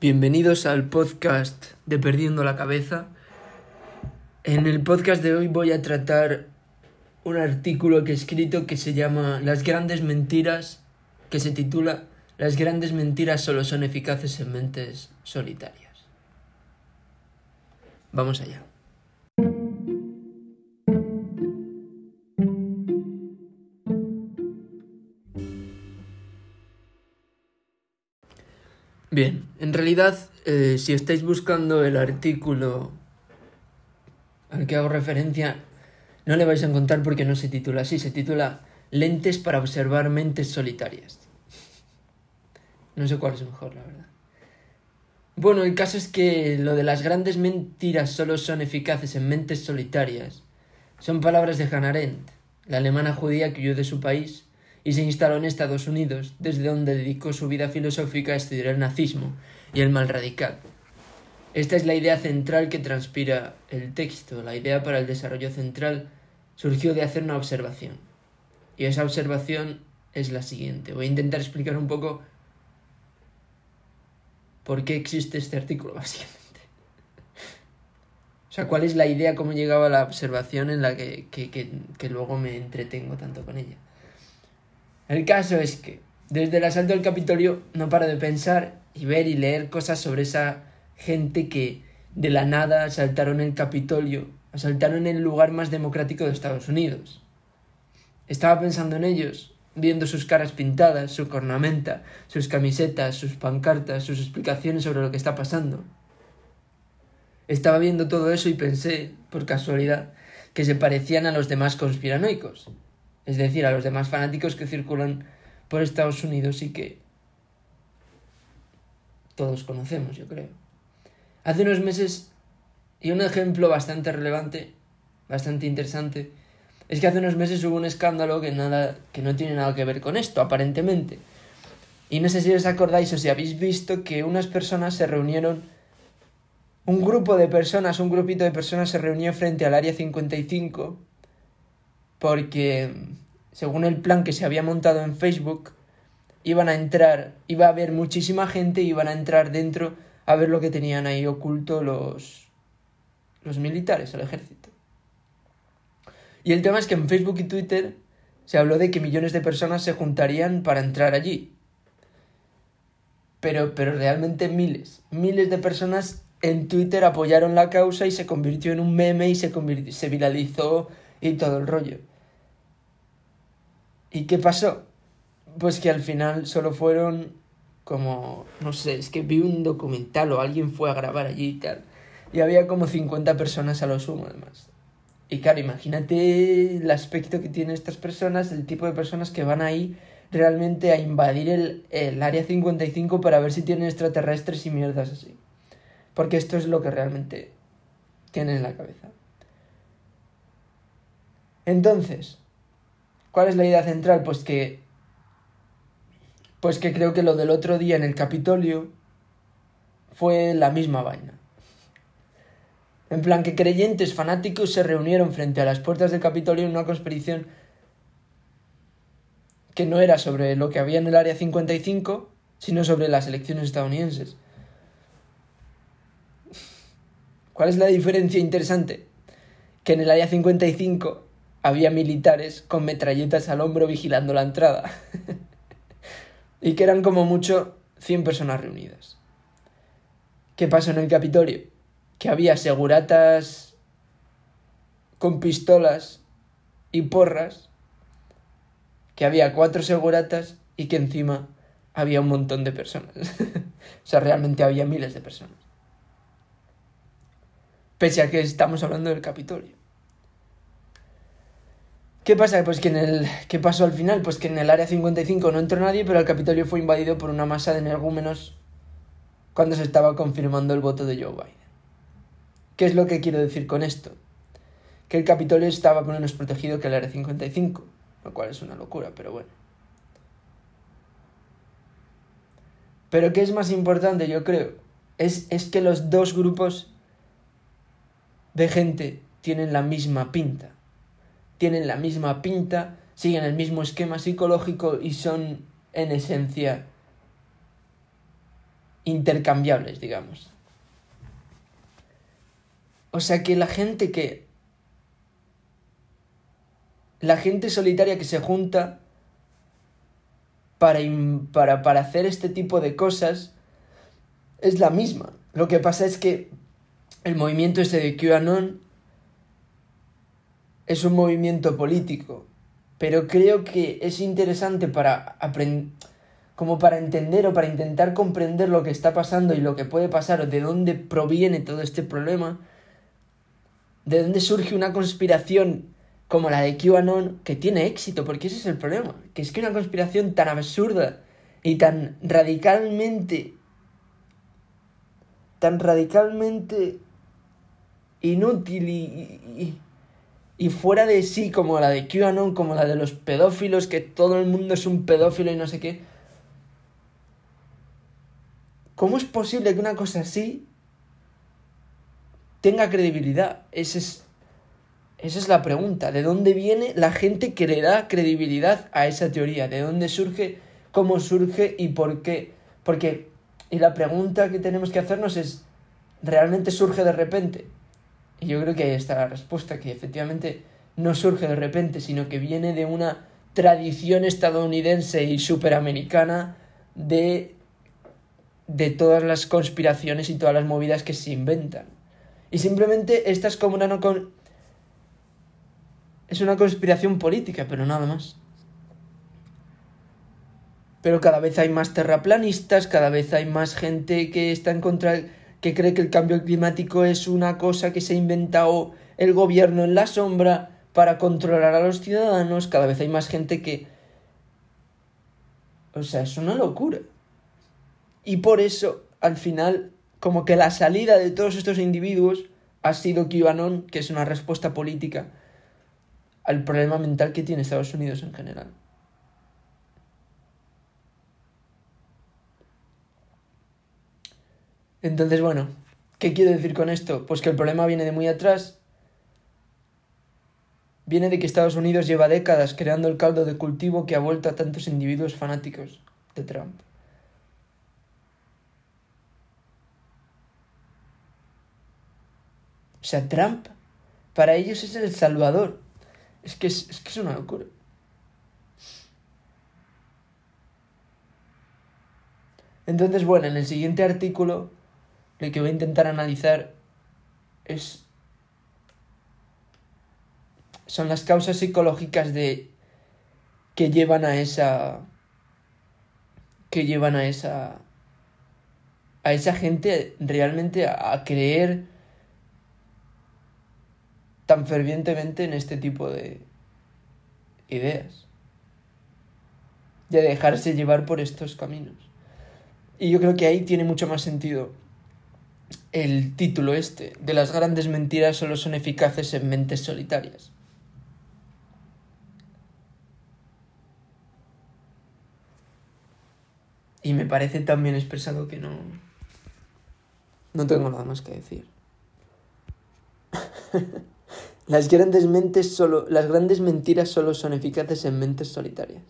Bienvenidos al podcast de Perdiendo la Cabeza. En el podcast de hoy voy a tratar un artículo que he escrito que se llama Las grandes mentiras, que se titula Las grandes mentiras solo son eficaces en mentes solitarias. Vamos allá. Bien, en realidad, eh, si estáis buscando el artículo al que hago referencia, no le vais a encontrar porque no se titula así, se titula Lentes para observar mentes solitarias. No sé cuál es mejor, la verdad. Bueno, el caso es que lo de las grandes mentiras solo son eficaces en mentes solitarias son palabras de Hannah Arendt, la alemana judía que huyó de su país y se instaló en Estados Unidos, desde donde dedicó su vida filosófica a estudiar el nazismo y el mal radical. Esta es la idea central que transpira el texto. La idea para el desarrollo central surgió de hacer una observación. Y esa observación es la siguiente. Voy a intentar explicar un poco por qué existe este artículo, básicamente. O sea, cuál es la idea, cómo llegaba la observación en la que, que, que, que luego me entretengo tanto con ella. El caso es que, desde el asalto al Capitolio, no paro de pensar y ver y leer cosas sobre esa gente que de la nada asaltaron el Capitolio, asaltaron el lugar más democrático de Estados Unidos. Estaba pensando en ellos, viendo sus caras pintadas, su cornamenta, sus camisetas, sus pancartas, sus explicaciones sobre lo que está pasando. Estaba viendo todo eso y pensé, por casualidad, que se parecían a los demás conspiranoicos, es decir, a los demás fanáticos que circulan por Estados Unidos y que todos conocemos, yo creo. Hace unos meses, y un ejemplo bastante relevante, bastante interesante, es que hace unos meses hubo un escándalo que, nada, que no tiene nada que ver con esto, aparentemente. Y no sé si os acordáis o si habéis visto que unas personas se reunieron, un grupo de personas, un grupito de personas se reunió frente al Área 55 porque, según el plan que se había montado en Facebook, iban a entrar, iba a haber muchísima gente iban a entrar dentro a ver lo que tenían ahí oculto los, los militares, el ejército. Y el tema es que en Facebook y Twitter se habló de que millones de personas se juntarían para entrar allí. Pero, pero realmente miles, miles de personas en Twitter apoyaron la causa y se convirtió en un meme y se, se viralizó y todo el rollo. ¿Y qué pasó? Pues que al final solo fueron como, no sé, es que vi un documental o alguien fue a grabar allí y tal. Y había como 50 personas a lo sumo además. Y claro, imagínate el aspecto que tienen estas personas, el tipo de personas que van ahí realmente a invadir el, el área 55 para ver si tienen extraterrestres y mierdas así. Porque esto es lo que realmente tienen en la cabeza. Entonces, ¿cuál es la idea central? Pues que pues que creo que lo del otro día en el Capitolio fue la misma vaina. En plan que creyentes fanáticos se reunieron frente a las puertas del Capitolio en una conspiración que no era sobre lo que había en el Área 55, sino sobre las elecciones estadounidenses. ¿Cuál es la diferencia interesante? Que en el Área 55 había militares con metralletas al hombro vigilando la entrada. y que eran como mucho 100 personas reunidas. ¿Qué pasó en el Capitolio? Que había seguratas con pistolas y porras, que había cuatro seguratas y que encima había un montón de personas. o sea, realmente había miles de personas. Pese a que estamos hablando del Capitolio. ¿Qué pasa? Pues que en el. ¿Qué pasó al final? Pues que en el área 55 no entró nadie, pero el Capitolio fue invadido por una masa de energúmenos cuando se estaba confirmando el voto de Joe Biden. ¿Qué es lo que quiero decir con esto? Que el Capitolio estaba menos protegido que el área 55, lo cual es una locura, pero bueno. Pero ¿qué es más importante, yo creo? Es, es que los dos grupos de gente tienen la misma pinta tienen la misma pinta, siguen el mismo esquema psicológico y son en esencia intercambiables, digamos. O sea que la gente que... La gente solitaria que se junta para, para, para hacer este tipo de cosas es la misma. Lo que pasa es que el movimiento este de QAnon es un movimiento político, pero creo que es interesante para como para entender o para intentar comprender lo que está pasando y lo que puede pasar o de dónde proviene todo este problema, de dónde surge una conspiración como la de QAnon que tiene éxito, porque ese es el problema, que es que una conspiración tan absurda y tan radicalmente tan radicalmente inútil y, fuera de sí como la de QAnon, como la de los pedófilos, que todo el mundo es un pedófilo y no sé qué. ¿Cómo es posible que una cosa así tenga credibilidad? Esa es, esa es la pregunta. ¿De dónde viene la gente que le da credibilidad a esa teoría? ¿De dónde surge? ¿Cómo surge? ¿Y por qué? Porque y la pregunta que tenemos que hacernos es, ¿realmente surge de repente? Y yo creo que ahí está la respuesta, que efectivamente no surge de repente, sino que viene de una tradición estadounidense y superamericana de, de todas las conspiraciones y todas las movidas que se inventan. Y simplemente esta es como una no con... Es una conspiración política, pero nada más pero cada vez hay más terraplanistas, cada vez hay más gente que está en contra, que cree que el cambio climático es una cosa que se ha inventado el gobierno en la sombra para controlar a los ciudadanos, cada vez hay más gente que... O sea, es una locura. Y por eso, al final, como que la salida de todos estos individuos ha sido QAnon, que es una respuesta política al problema mental que tiene Estados Unidos en general. Entonces, bueno, ¿qué quiero decir con esto? Pues que el problema viene de muy atrás. Viene de que Estados Unidos lleva décadas creando el caldo de cultivo que ha vuelto a tantos individuos fanáticos de Trump. O sea, Trump para ellos es el salvador. Es que es, es que es una locura. Entonces, bueno, en el siguiente artículo lo que voy a intentar analizar es son las causas psicológicas de que llevan a esa que llevan a esa a esa gente realmente a, creer tan fervientemente en este tipo de ideas y a dejarse llevar por estos caminos. Y yo creo que ahí tiene mucho más sentido el título este, de las grandes mentiras solo son eficaces en mentes solitarias. Y me parece tan bien expresado que no... No tengo nada más que decir. las grandes mentes solo... Las grandes mentiras solo son eficaces en mentes solitarias.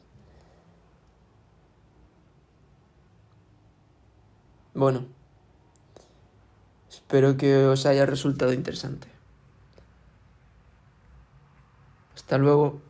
Bueno. Espero que os haya resultado interesante. Hasta luego.